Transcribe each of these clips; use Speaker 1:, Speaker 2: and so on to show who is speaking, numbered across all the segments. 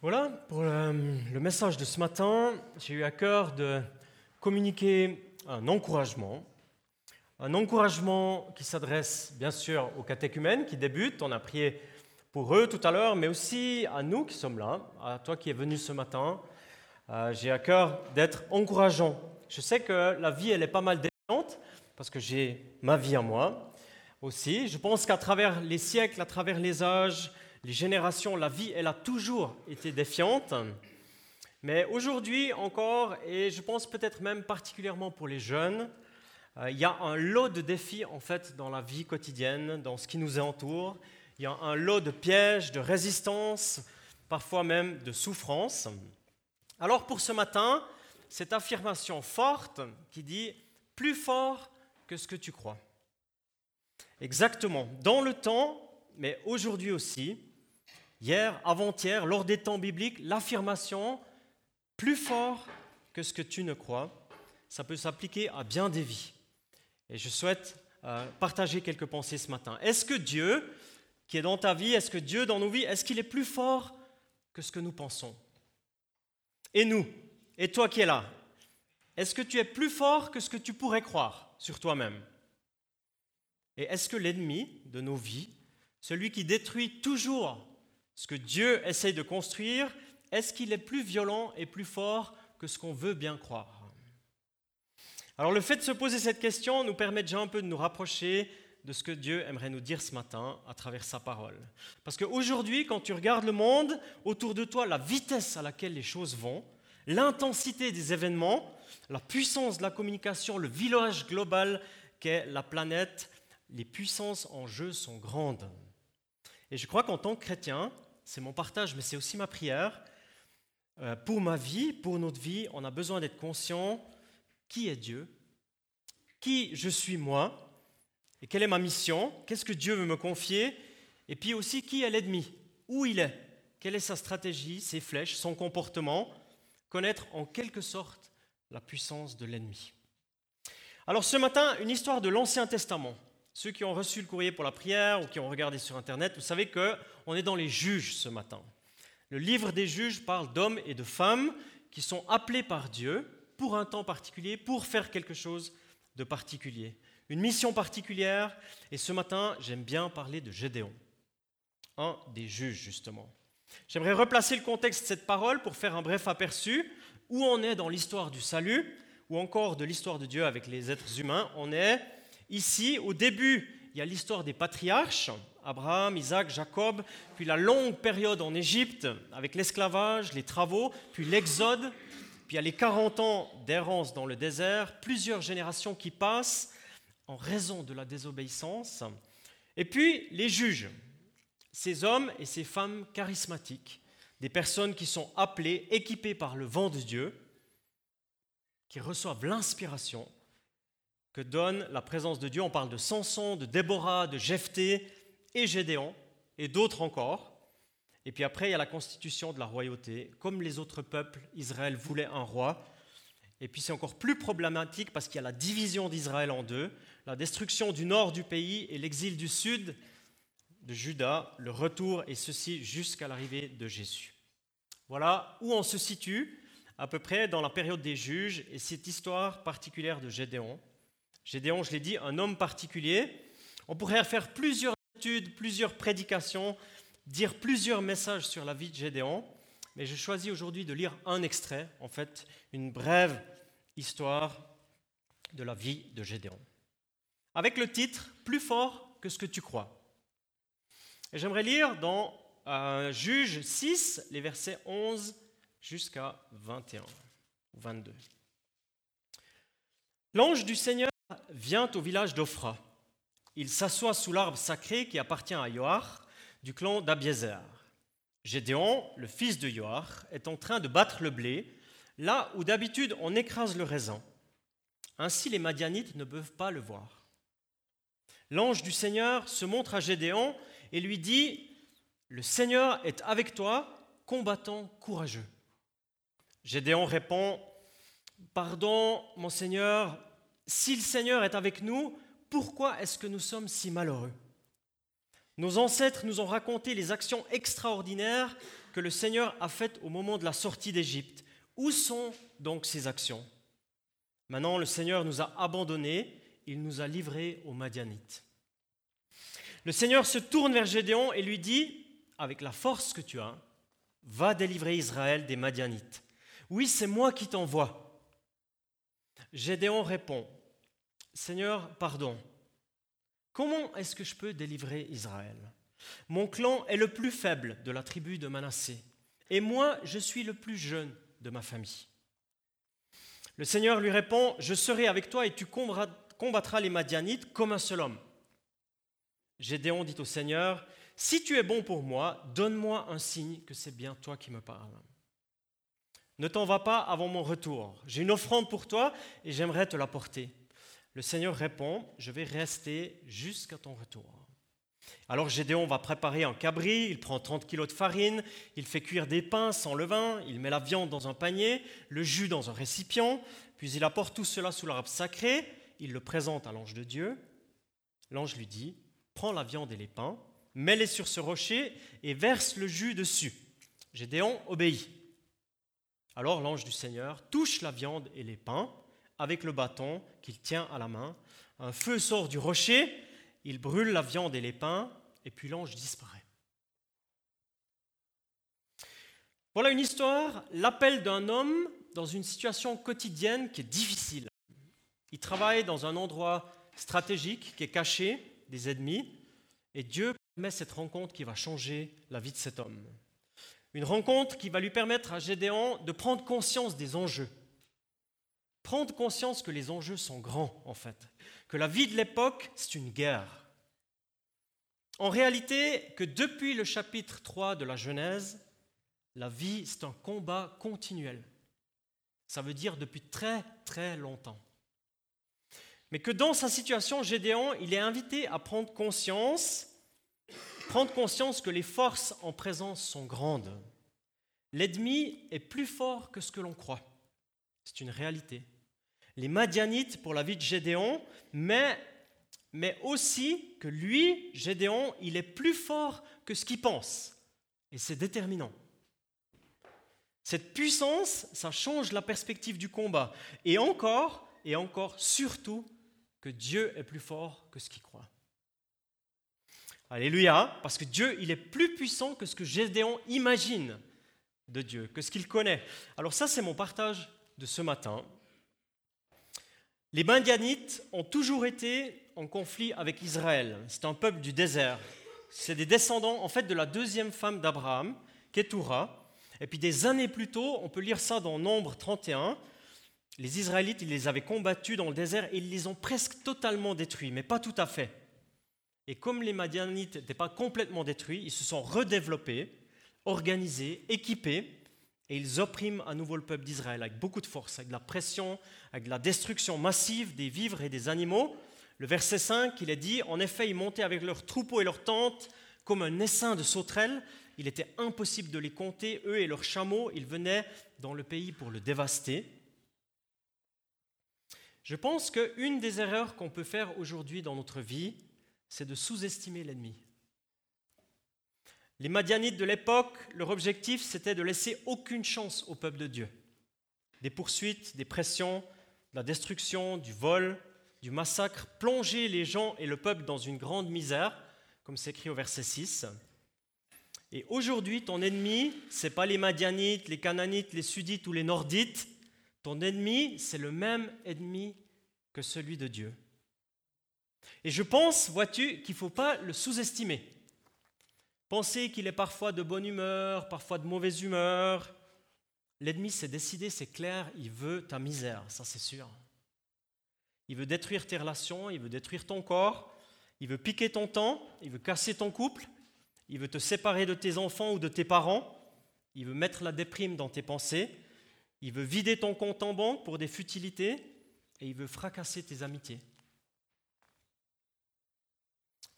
Speaker 1: Voilà pour le, le message de ce matin. J'ai eu à cœur de communiquer un encouragement. Un encouragement qui s'adresse bien sûr aux catéchumènes qui débutent. On a prié pour eux tout à l'heure, mais aussi à nous qui sommes là, à toi qui es venu ce matin. Euh, J'ai à cœur d'être encourageant. Je sais que la vie, elle est pas mal défiante, parce que j'ai ma vie à moi aussi. Je pense qu'à travers les siècles, à travers les âges, les générations, la vie, elle a toujours été défiante. Mais aujourd'hui encore, et je pense peut-être même particulièrement pour les jeunes, euh, il y a un lot de défis en fait dans la vie quotidienne, dans ce qui nous entoure. Il y a un lot de pièges, de résistance, parfois même de souffrance. Alors pour ce matin, cette affirmation forte qui dit plus fort que ce que tu crois. Exactement. Dans le temps, mais aujourd'hui aussi, hier, avant-hier, lors des temps bibliques, l'affirmation plus fort que ce que tu ne crois, ça peut s'appliquer à bien des vies. Et je souhaite euh, partager quelques pensées ce matin. Est-ce que Dieu, qui est dans ta vie, est-ce que Dieu dans nos vies, est-ce qu'il est plus fort que ce que nous pensons? Et nous, et toi qui es là, est-ce que tu es plus fort que ce que tu pourrais croire sur toi-même? Et est-ce que l'ennemi de nos vies, celui qui détruit toujours ce que Dieu essaye de construire, est-ce qu'il est plus violent et plus fort que ce qu'on veut bien croire? Alors le fait de se poser cette question nous permet déjà un peu de nous rapprocher de ce que Dieu aimerait nous dire ce matin à travers sa parole. Parce qu'aujourd'hui, quand tu regardes le monde autour de toi, la vitesse à laquelle les choses vont, l'intensité des événements, la puissance de la communication, le village global qu'est la planète, les puissances en jeu sont grandes. Et je crois qu'en tant que chrétien, c'est mon partage, mais c'est aussi ma prière, euh, pour ma vie, pour notre vie, on a besoin d'être conscient qui est Dieu, qui je suis moi, et quelle est ma mission, qu'est-ce que Dieu veut me confier, et puis aussi qui est l'ennemi, où il est, quelle est sa stratégie, ses flèches, son comportement, connaître en quelque sorte la puissance de l'ennemi. Alors ce matin, une histoire de l'Ancien Testament. Ceux qui ont reçu le courrier pour la prière ou qui ont regardé sur Internet, vous savez qu'on est dans les juges ce matin. Le livre des juges parle d'hommes et de femmes qui sont appelés par Dieu pour un temps particulier, pour faire quelque chose de particulier, une mission particulière. Et ce matin, j'aime bien parler de Gédéon, un des juges justement. J'aimerais replacer le contexte de cette parole pour faire un bref aperçu où on est dans l'histoire du salut ou encore de l'histoire de Dieu avec les êtres humains. On est ici au début, il y a l'histoire des patriarches, Abraham, Isaac, Jacob, puis la longue période en Égypte avec l'esclavage, les travaux, puis l'exode, puis il y a les 40 ans d'errance dans le désert, plusieurs générations qui passent en raison de la désobéissance, et puis les juges, ces hommes et ces femmes charismatiques, des personnes qui sont appelées, équipées par le vent de Dieu, qui reçoivent l'inspiration que donne la présence de Dieu. On parle de Samson, de Déborah, de Jephthé et Gédéon, et d'autres encore. Et puis après, il y a la constitution de la royauté. Comme les autres peuples, Israël voulait un roi. Et puis c'est encore plus problématique parce qu'il y a la division d'Israël en deux, la destruction du nord du pays et l'exil du sud de Juda, le retour, et ceci jusqu'à l'arrivée de Jésus. Voilà où on se situe, à peu près dans la période des juges, et cette histoire particulière de Gédéon. Gédéon, je l'ai dit, un homme particulier. On pourrait faire plusieurs études, plusieurs prédications, dire plusieurs messages sur la vie de Gédéon, mais je choisis aujourd'hui de lire un extrait, en fait, une brève histoire de la vie de Gédéon. Avec le titre Plus fort que ce que tu crois. Et j'aimerais lire dans euh, Juge 6, les versets 11 jusqu'à 21 ou 22. L'ange du Seigneur vient au village d'Ophra. Il s'assoit sous l'arbre sacré qui appartient à Joar, du clan d'Abiézer. Gédéon, le fils de Joar, est en train de battre le blé, là où d'habitude on écrase le raisin. Ainsi les Madianites ne peuvent pas le voir. L'ange du Seigneur se montre à Gédéon et lui dit, Le Seigneur est avec toi, combattant courageux. Gédéon répond, Pardon, mon Seigneur, si le Seigneur est avec nous, pourquoi est-ce que nous sommes si malheureux? Nos ancêtres nous ont raconté les actions extraordinaires que le Seigneur a faites au moment de la sortie d'Égypte. Où sont donc ces actions? Maintenant, le Seigneur nous a abandonnés, il nous a livrés aux Madianites. Le Seigneur se tourne vers Gédéon et lui dit, avec la force que tu as, va délivrer Israël des Madianites. Oui, c'est moi qui t'envoie. Gédéon répond, Seigneur, pardon. Comment est-ce que je peux délivrer Israël? Mon clan est le plus faible de la tribu de Manassé, et moi, je suis le plus jeune de ma famille. Le Seigneur lui répond, Je serai avec toi et tu combattras les Madianites comme un seul homme. Gédéon dit au Seigneur, Si tu es bon pour moi, donne-moi un signe que c'est bien toi qui me parles. Ne t'en va pas avant mon retour. J'ai une offrande pour toi et j'aimerais te l'apporter. Le Seigneur répond, je vais rester jusqu'à ton retour. Alors Gédéon va préparer un cabri, il prend 30 kilos de farine, il fait cuire des pains sans levain, il met la viande dans un panier, le jus dans un récipient, puis il apporte tout cela sous l'arbre sacré, il le présente à l'ange de Dieu. L'ange lui dit, prends la viande et les pains, mets-les sur ce rocher et verse le jus dessus. Gédéon obéit. Alors l'ange du Seigneur touche la viande et les pains avec le bâton qu'il tient à la main. Un feu sort du rocher, il brûle la viande et les pains, et puis l'ange disparaît. Voilà une histoire, l'appel d'un homme dans une situation quotidienne qui est difficile. Il travaille dans un endroit stratégique qui est caché des ennemis, et Dieu met cette rencontre qui va changer la vie de cet homme. Une rencontre qui va lui permettre à Gédéon de prendre conscience des enjeux. Prendre conscience que les enjeux sont grands, en fait. Que la vie de l'époque, c'est une guerre. En réalité, que depuis le chapitre 3 de la Genèse, la vie, c'est un combat continuel. Ça veut dire depuis très très longtemps. Mais que dans sa situation, Gédéon, il est invité à prendre conscience Prendre conscience que les forces en présence sont grandes. L'ennemi est plus fort que ce que l'on croit. C'est une réalité. Les Madianites pour la vie de Gédéon, mais, mais aussi que lui, Gédéon, il est plus fort que ce qu'il pense. Et c'est déterminant. Cette puissance, ça change la perspective du combat. Et encore, et encore, surtout, que Dieu est plus fort que ce qu'il croit. Alléluia, parce que Dieu, il est plus puissant que ce que Gédéon imagine de Dieu, que ce qu'il connaît. Alors ça, c'est mon partage de ce matin. Les Madianites ont toujours été en conflit avec Israël. C'est un peuple du désert. C'est des descendants, en fait, de la deuxième femme d'Abraham, Ketura. Et puis des années plus tôt, on peut lire ça dans Nombre 31, les Israélites, ils les avaient combattus dans le désert et ils les ont presque totalement détruits, mais pas tout à fait. Et comme les Madianites n'étaient pas complètement détruits, ils se sont redéveloppés, organisés, équipés, et ils oppriment à nouveau le peuple d'Israël avec beaucoup de force, avec de la pression, avec de la destruction massive des vivres et des animaux. Le verset 5, il est dit, en effet, ils montaient avec leurs troupeaux et leurs tentes comme un essaim de sauterelles. Il était impossible de les compter, eux et leurs chameaux, ils venaient dans le pays pour le dévaster. Je pense qu'une des erreurs qu'on peut faire aujourd'hui dans notre vie, c'est de sous-estimer l'ennemi. Les Madianites de l'époque, leur objectif, c'était de laisser aucune chance au peuple de Dieu. Des poursuites, des pressions, de la destruction, du vol, du massacre, plonger les gens et le peuple dans une grande misère, comme c'est écrit au verset 6. Et aujourd'hui, ton ennemi, ce n'est pas les Madianites, les Cananites, les Sudites ou les Nordites. Ton ennemi, c'est le même ennemi que celui de Dieu. Et je pense, vois-tu, qu'il ne faut pas le sous-estimer. Penser qu'il est parfois de bonne humeur, parfois de mauvaise humeur. L'ennemi s'est décidé, c'est clair, il veut ta misère, ça c'est sûr. Il veut détruire tes relations, il veut détruire ton corps, il veut piquer ton temps, il veut casser ton couple, il veut te séparer de tes enfants ou de tes parents, il veut mettre la déprime dans tes pensées, il veut vider ton compte en banque pour des futilités et il veut fracasser tes amitiés.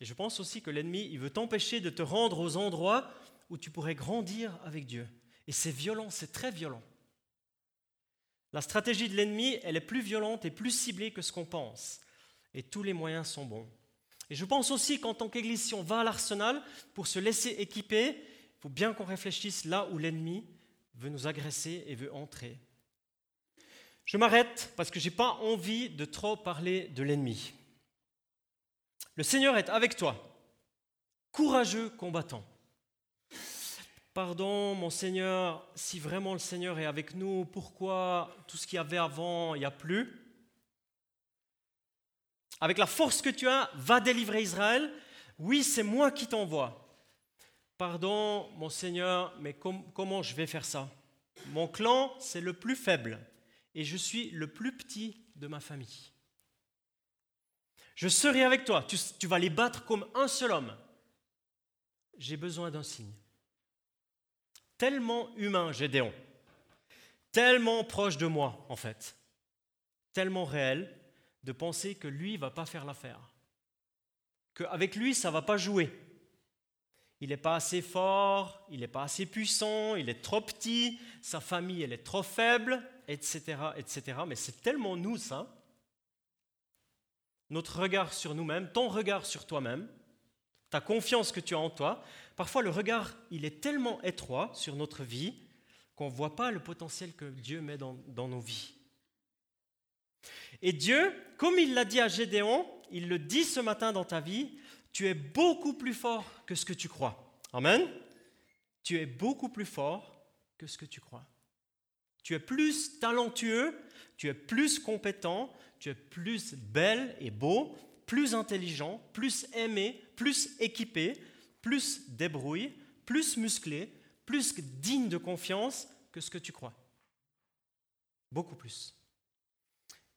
Speaker 1: Et je pense aussi que l'ennemi, il veut t'empêcher de te rendre aux endroits où tu pourrais grandir avec Dieu. Et c'est violent, c'est très violent. La stratégie de l'ennemi, elle est plus violente et plus ciblée que ce qu'on pense. Et tous les moyens sont bons. Et je pense aussi qu'en tant qu'Église, si on va à l'arsenal pour se laisser équiper, faut bien qu'on réfléchisse là où l'ennemi veut nous agresser et veut entrer. Je m'arrête parce que je n'ai pas envie de trop parler de l'ennemi. Le Seigneur est avec toi, courageux combattant. Pardon, mon Seigneur, si vraiment le Seigneur est avec nous, pourquoi tout ce qu'il y avait avant, il n'y a plus? Avec la force que tu as, va délivrer Israël. Oui, c'est moi qui t'envoie. Pardon, mon Seigneur, mais comment je vais faire ça? Mon clan, c'est le plus faible et je suis le plus petit de ma famille. Je serai avec toi, tu, vas les battre comme un seul homme. J'ai besoin d'un signe. Tellement humain, Gédéon, tellement proche de moi, en fait, tellement réel de penser que lui va pas faire l'affaire, qu'avec lui, ça va pas jouer il n'est pas assez fort, il n'est pas assez puissant, il est trop petit, sa famille elle est trop faible, etc. etc. Mais c'est tellement nous ça. Notre regard sur nous-mêmes, ton regard sur toi-même, ta confiance que tu as en toi, parfois le regard il est tellement étroit sur notre vie qu'on ne voit pas le potentiel que Dieu met dans, nos vies. Et Dieu, comme il l'a dit à Gédéon, il le dit ce matin dans ta vie, tu es beaucoup plus fort que ce que tu crois. Amen. Tu es beaucoup plus fort que ce que tu crois. Tu es plus talentueux, tu es plus compétent, tu es plus belle et beau, plus intelligent, plus aimé, plus équipé, plus débrouillé, plus musclé, plus digne de confiance que ce que tu crois. Beaucoup plus.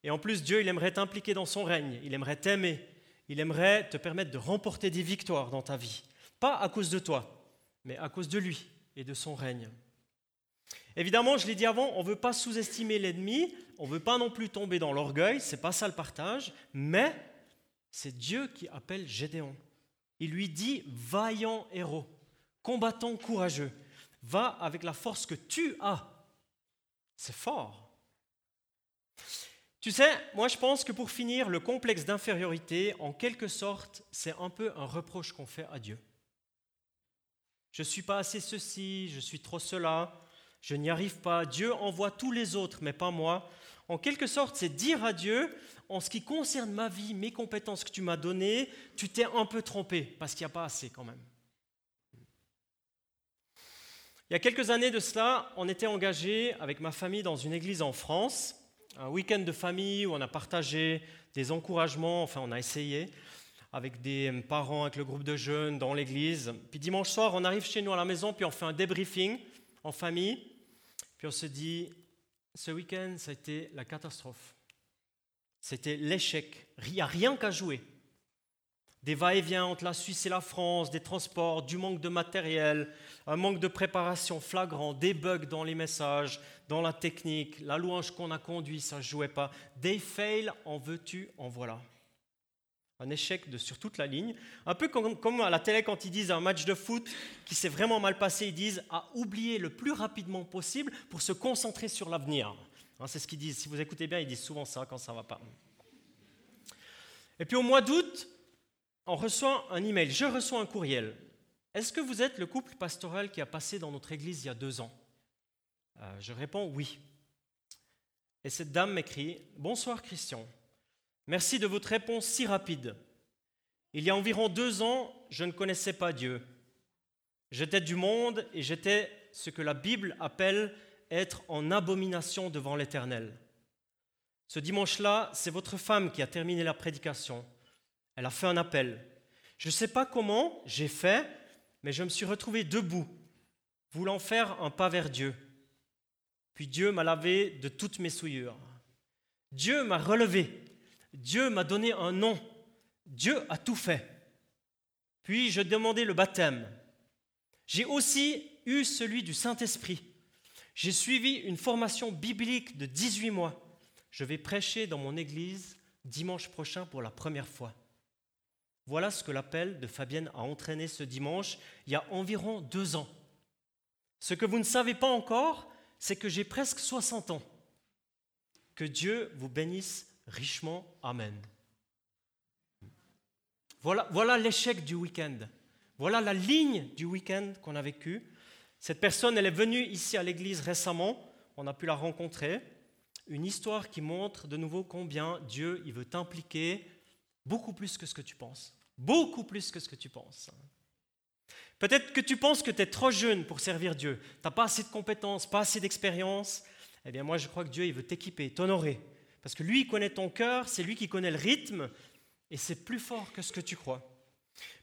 Speaker 1: Et en plus, Dieu, il aimerait t'impliquer dans son règne, il aimerait t'aimer, il aimerait te permettre de remporter des victoires dans ta vie. Pas à cause de toi, mais à cause de lui et de son règne. Évidemment, je l'ai dit avant, on ne veut pas sous-estimer l'ennemi, on ne veut pas non plus tomber dans l'orgueil, c'est pas ça le partage, mais c'est Dieu qui appelle Gédéon. Il lui dit vaillant héros, combattant courageux, va avec la force que tu as. C'est fort. Tu sais, moi je pense que pour finir, le complexe d'infériorité, en quelque sorte, c'est un peu un reproche qu'on fait à Dieu. Je ne suis pas assez ceci, je suis trop cela, je n'y arrive pas. Dieu envoie tous les autres, mais pas moi. En quelque sorte, c'est dire à Dieu, en ce qui concerne ma vie, mes compétences que tu m'as données, tu t'es un peu trompé, parce qu'il n'y a pas assez quand même. Il y a quelques années de cela, on était engagé avec ma famille dans une église en France un week-end de famille où on a partagé des encouragements, enfin on a essayé, avec des parents, avec le groupe de jeunes dans l'église. Puis dimanche soir, on arrive chez nous à la maison, puis on fait un débriefing en famille. Puis on se dit, ce week-end, ça a été la catastrophe. C'était l'échec. Il n'y a rien qu'à jouer. Des va-et-vient entre la Suisse et la France, des transports, du manque de matériel, un manque de préparation flagrant, des bugs dans les messages, dans la technique, la louange qu'on a conduite, ça ne jouait pas. Des fails, en veux-tu, en voilà. Un échec de, sur toute la ligne. Un peu comme, à la télé quand ils disent un match de foot qui s'est vraiment mal passé, ils disent à oublier le plus rapidement possible pour se concentrer sur l'avenir. Hein, c'est ce qu'ils disent. Si vous écoutez bien, ils disent souvent ça quand ça ne va pas. Et puis au mois d'août, on reçoit un email. Je reçois un courriel. Est-ce que vous êtes le couple pastoral qui a passé dans notre église il y a deux ans? Euh, Je réponds oui. Et cette dame m'écrit Bonsoir Christian, merci de votre réponse si rapide. Il y a environ deux ans, je ne connaissais pas Dieu. J'étais du monde et j'étais ce que la Bible appelle être en abomination devant l'Éternel. Ce dimanche-là, c'est votre femme qui a terminé la prédication. Elle a fait un appel. Je ne sais pas comment j'ai fait, mais je me suis retrouvé debout, voulant faire un pas vers Dieu. Puis Dieu m'a lavé de toutes mes souillures. Dieu m'a relevé. Dieu m'a donné un nom. Dieu a tout fait. Puis je demandais le baptême. J'ai aussi eu celui du Saint-Esprit. J'ai suivi une formation biblique de 18 mois. Je vais prêcher dans mon église dimanche prochain pour la première fois. Voilà ce que l'appel de Fabienne a entraîné ce dimanche, il y a environ deux ans. Ce que vous ne savez pas encore, c'est que j'ai presque 60 ans. Que Dieu vous bénisse richement. Amen. Voilà, voilà l'échec du week-end. Voilà la ligne du week-end qu'on a vécu. Cette personne, elle est venue ici à l'église récemment, on a pu la rencontrer. Une histoire qui montre de nouveau combien Dieu il veut t'impliquer beaucoup plus que ce que tu penses. Beaucoup plus que ce que tu penses. Peut-être que tu penses que tu es trop jeune pour servir Dieu. Tu n'as pas assez de compétences, pas assez d'expérience. Eh bien, moi, je crois que Dieu, il veut t'équiper, t'honorer. Parce que lui, il connaît ton cœur, c'est lui qui connaît le rythme, et c'est plus fort que ce que tu crois.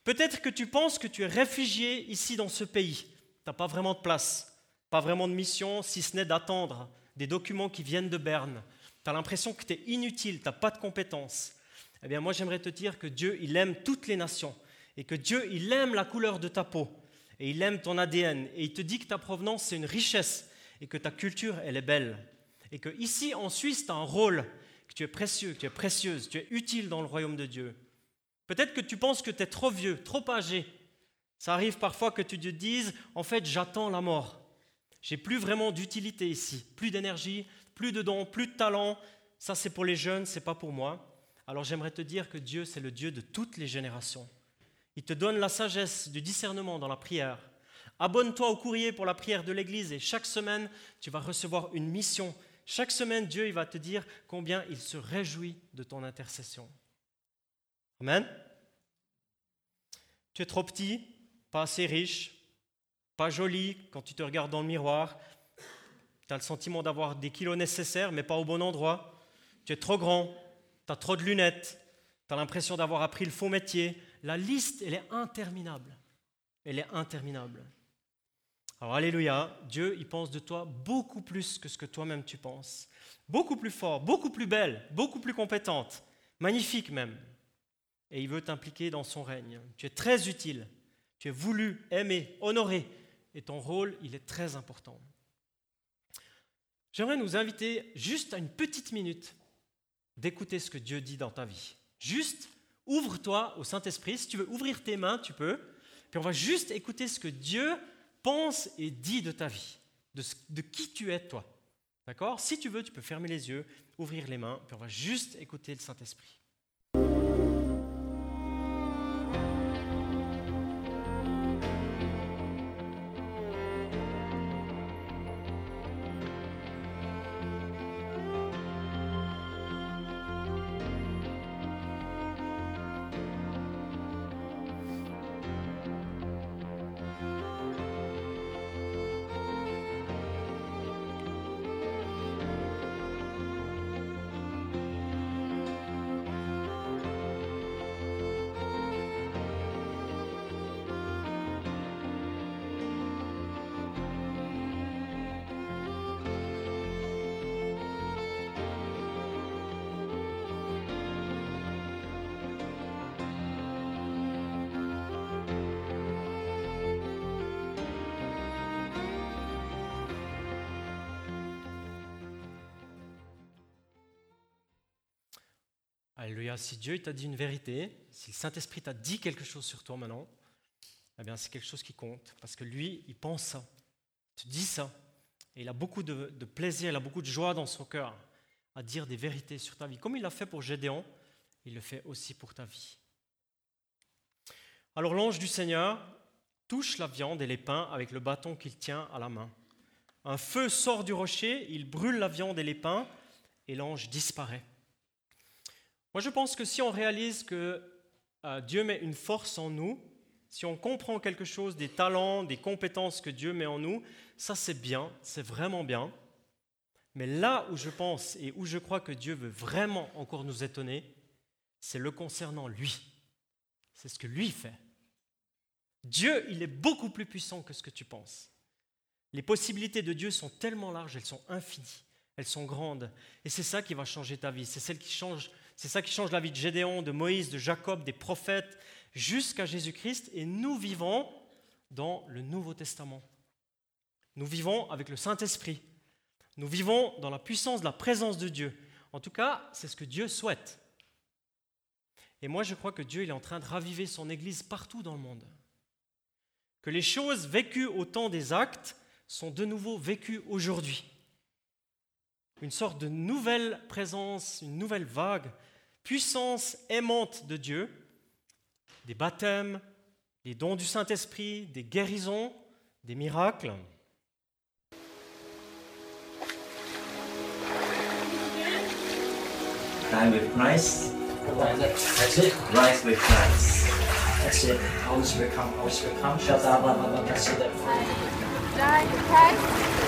Speaker 1: Peut-être que tu penses que tu es réfugié ici dans ce pays. Tu n'as pas vraiment de place, pas vraiment de mission, si ce n'est d'attendre des documents qui viennent de Berne. Tu as l'impression que tu es inutile, tu n'as pas de compétences. Eh bien, moi, j'aimerais te dire que Dieu, il aime toutes les nations, et que Dieu, il aime la couleur de ta peau, et il aime ton ADN, et il te dit que ta provenance, c'est une richesse, et que ta culture, elle est belle. Et que ici, en Suisse, tu as un rôle, que tu es précieux, que tu es précieuse, tu es utile dans le royaume de Dieu. Peut-être que tu penses que tu es trop vieux, trop âgé. Ça arrive parfois que tu te dises, en fait, j'attends la mort. J'ai plus vraiment d'utilité ici, plus d'énergie, plus de dons, plus de talent. Ça, c'est pour les jeunes, c'est pas pour moi. Alors j'aimerais te dire que Dieu, c'est le Dieu de toutes les générations. Il te donne la sagesse du discernement dans la prière. Abonne-toi au courrier pour la prière de l'Église et chaque semaine, tu vas recevoir une mission. Chaque semaine, Dieu il va te dire combien il se réjouit de ton intercession. Amen. Tu es trop petit, pas assez riche, pas joli quand tu te regardes dans le miroir. Tu as le sentiment d'avoir des kilos nécessaires, mais pas au bon endroit. Tu es trop grand, tu as trop de lunettes, tu as l'impression d'avoir appris le faux métier. La liste, elle est interminable. Elle est interminable. Alors, Alléluia, Dieu, il pense de toi beaucoup plus que ce que toi-même tu penses. Beaucoup plus fort, beaucoup plus belle, beaucoup plus compétente, magnifique même. Et il veut t'impliquer dans son règne. Tu es très utile, tu es voulu, aimé, honoré, et ton rôle, il est très important. J'aimerais nous inviter juste à une petite minute d'écouter ce que Dieu dit dans ta vie. Juste, ouvre-toi au Saint-Esprit. Si tu veux ouvrir tes mains, tu peux. Puis on va juste écouter ce que Dieu pense et dit de ta vie, de, qui tu es toi. D'accord? Si tu veux, tu peux fermer les yeux, ouvrir les mains, puis on va juste écouter le Saint-Esprit. Alléluia. Si Dieu t'a dit une vérité, si le Saint-Esprit t'a dit quelque chose sur toi maintenant, eh bien c'est quelque chose qui compte. Parce que lui, il pense ça. Il te dit ça. Et il a beaucoup de, de plaisir, il a beaucoup de joie dans son cœur à dire des vérités sur ta vie. Comme il l'a fait pour Gédéon, il le fait aussi pour ta vie. Alors l'ange du Seigneur touche la viande et les pains avec le bâton qu'il tient à la main. Un feu sort du rocher, il brûle la viande et les pains, et l'ange disparaît. Moi, je pense que si on réalise que euh, Dieu met une force en nous, si on comprend quelque chose des talents, des compétences que Dieu met en nous, ça c'est bien, c'est vraiment bien. Mais là où je pense et où je crois que Dieu veut vraiment encore nous étonner, c'est le concernant lui. C'est ce que lui fait. Dieu, il est beaucoup plus puissant que ce que tu penses. Les possibilités de Dieu sont tellement larges, elles sont infinies, elles sont grandes. Et c'est ça qui va changer ta vie. C'est celle qui change c'est ça qui change la vie de Gédéon, de Moïse, de Jacob, des prophètes, jusqu'à Jésus-Christ. Et nous vivons dans le Nouveau Testament. Nous vivons avec le Saint-Esprit. Nous vivons dans la puissance de la présence de Dieu. En tout cas, c'est ce que Dieu souhaite. Et moi, je crois que Dieu est en train de raviver son Église partout dans le monde. Que les choses vécues au temps des actes sont de nouveau vécues aujourd'hui. Une sorte de nouvelle présence, une nouvelle vague puissance aimante de Dieu, des baptêmes, des dons du Saint-Esprit, des guérisons, des miracles.
Speaker 2: Die with Christ. That's it. Rise with Christ. That's it. Always become, always become. Shall die, blah, blah, blah. That's it.
Speaker 3: Die with Christ.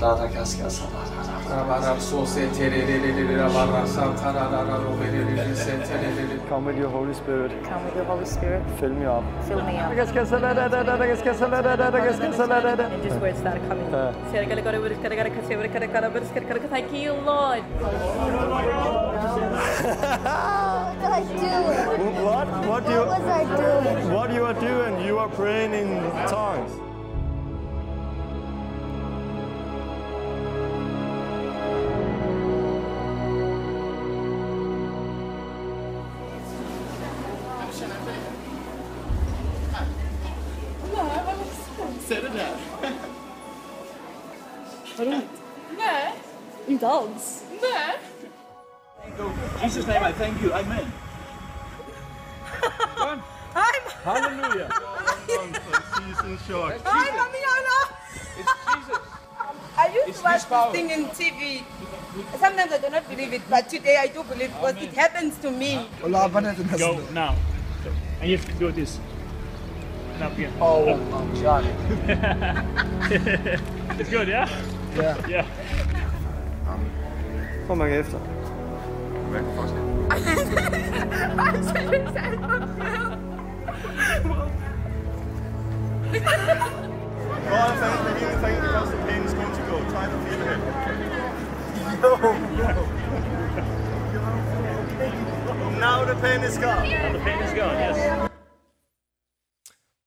Speaker 4: Da Come with your Holy Spirit.
Speaker 5: Come with your Holy Spirit.
Speaker 4: Fill me up.
Speaker 5: Fill me up. Just words that are
Speaker 4: coming.
Speaker 5: Thank you, Lord.
Speaker 3: what I do?
Speaker 4: What? What you?
Speaker 3: What was I doing?
Speaker 4: What you are doing? You are praying in tongues.
Speaker 5: You dance.
Speaker 6: Jesus' name, I thank you. Amen.
Speaker 4: Hallelujah.
Speaker 6: Season short.
Speaker 7: Hi, Mamiola.
Speaker 6: It's Jesus.
Speaker 7: I used
Speaker 6: It's
Speaker 7: to watch
Speaker 6: this
Speaker 7: thing in TV. Sometimes I do not believe it, but today I do believe because it happens to me.
Speaker 6: Go now. And you have to do this. Now, yeah.
Speaker 4: Oh, Johnny.
Speaker 6: It's good, yeah?
Speaker 4: Yeah.
Speaker 6: Yeah.
Speaker 4: Kom maar
Speaker 6: thank the. Now pain is gone. Now pain is gone, yes.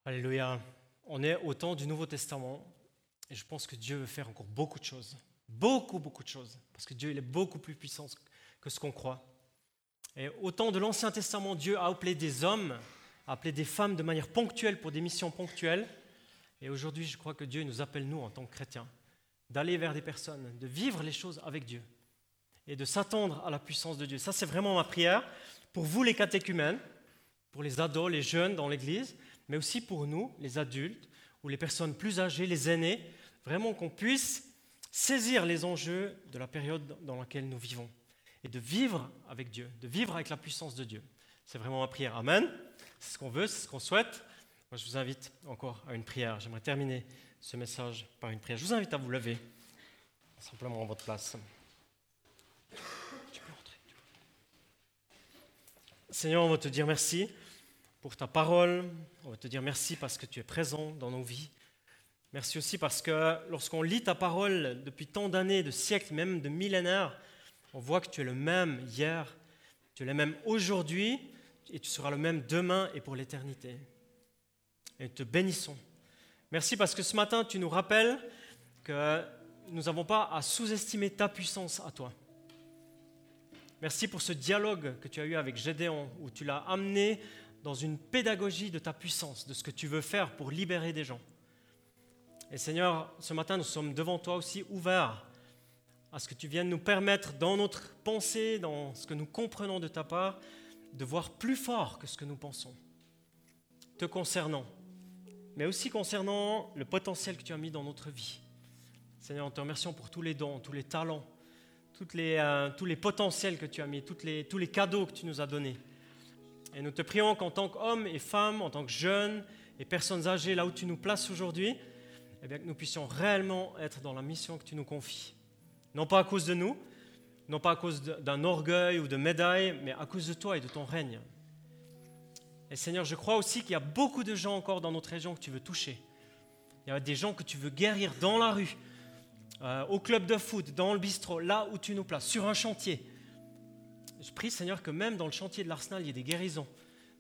Speaker 1: Alléluia. On est au temps du Nouveau Testament et je pense que Dieu veut faire encore beaucoup de choses. Beaucoup, beaucoup de choses. Parce que Dieu, il est beaucoup plus puissant que ce qu'on croit. Et au temps de l'Ancien Testament, Dieu a appelé des hommes, a appelé des femmes de manière ponctuelle pour des missions ponctuelles. Et aujourd'hui, je crois que Dieu nous appelle, nous, en tant que chrétiens, d'aller vers des personnes, de vivre les choses avec Dieu et de s'attendre à la puissance de Dieu. Ça, c'est vraiment ma prière pour vous, les catéchumènes, pour les ados, les jeunes dans l'Église, mais aussi pour nous, les adultes, ou les personnes plus âgées, les aînés, vraiment qu'on puisse saisir les enjeux de la période dans laquelle nous vivons et de vivre avec Dieu, de vivre avec la puissance de Dieu. C'est vraiment ma prière. Amen. C'est ce qu'on veut, c'est ce qu'on souhaite. Moi, je vous invite encore à une prière. J'aimerais terminer ce message par une prière. Je vous invite à vous lever, simplement en votre place. Seigneur, on va te dire merci pour ta parole. On va te dire merci parce que tu es présent dans nos vies. Merci aussi parce que lorsqu'on lit ta parole depuis tant d'années, de siècles, même de millénaires, on voit que tu es le même hier, tu es le même aujourd'hui et tu seras le même demain et pour l'éternité. Et te bénissons. Merci parce que ce matin, tu nous rappelles que nous n'avons pas à sous-estimer ta puissance à toi. Merci pour ce dialogue que tu as eu avec Gédéon, où tu l'as amené dans une pédagogie de ta puissance, de ce que tu veux faire pour libérer des gens. Et Seigneur, ce matin, nous sommes devant toi aussi ouverts à ce que tu viennes nous permettre, dans notre pensée, dans ce que nous comprenons de ta part, de voir plus fort que ce que nous pensons, te concernant, mais aussi concernant le potentiel que tu as mis dans notre vie. Seigneur, nous te remercions pour tous les dons, tous les talents, les, euh, tous les potentiels que tu as mis, les, tous les cadeaux que tu nous as donnés. Et nous te prions qu'en tant qu'hommes et femmes, en tant que jeunes et personnes âgées, là où tu nous places aujourd'hui, eh bien, que nous puissions réellement être dans la mission que tu nous confies. Non pas à cause de nous, non pas à cause d'un orgueil ou de médailles, mais à cause de toi et de ton règne. Et Seigneur, je crois aussi qu'il y a beaucoup de gens encore dans notre région que tu veux toucher. Il y a des gens que tu veux guérir dans la rue, euh, au club de foot, dans le bistrot, là où tu nous places, sur un chantier. Je prie, Seigneur, que même dans le chantier de l'Arsenal, il y ait des guérisons.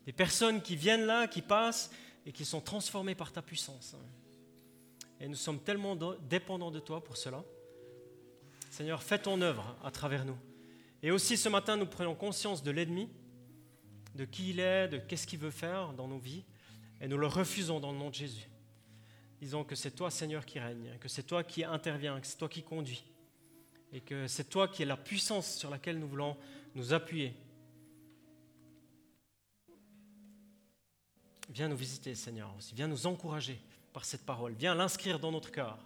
Speaker 1: Des personnes qui viennent là, qui passent et qui sont transformées par ta puissance. Et nous sommes tellement dépendants de toi pour cela. Seigneur, fais ton œuvre à travers nous. Et aussi ce matin, nous prenons conscience de l'ennemi, de qui il est, de qu'est-ce qu'il veut faire dans nos vies, et nous le refusons dans le nom de Jésus. Disons que c'est toi, Seigneur, qui règne, que c'est toi qui interviens, que c'est toi qui conduis, et que c'est toi qui es la puissance sur laquelle nous voulons nous appuyer. viens nous visiter, Seigneur, aussi. Viens nous encourager par cette parole. Viens l'inscrire dans notre cœur.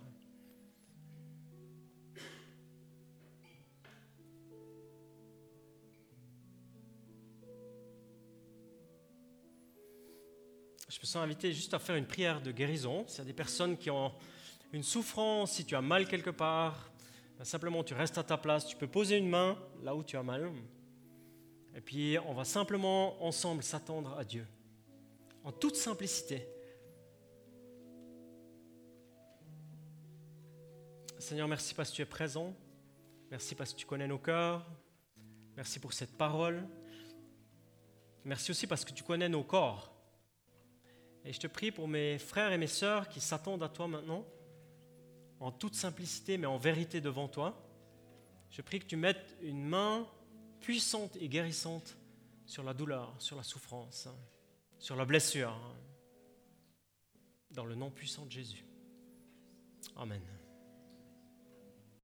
Speaker 1: Je me sens invité juste à faire une prière de guérison. S'il y a des personnes qui ont une souffrance, si tu as mal quelque part, ben simplement tu restes à ta place, tu peux poser une main là où tu as mal. Et puis on va simplement ensemble s'attendre à Dieu, en toute simplicité. Seigneur, merci parce que tu es présent. Merci parce que tu connais nos cœurs. Merci pour cette parole. Merci aussi parce que tu connais nos corps. Et je te prie pour mes frères et mes sœurs qui s'attendent à toi maintenant, en toute simplicité, mais en vérité devant toi. Je prie que tu mettes une main puissante et guérissante sur la douleur, sur la souffrance, sur la blessure, dans le nom puissant de Jésus. Amen.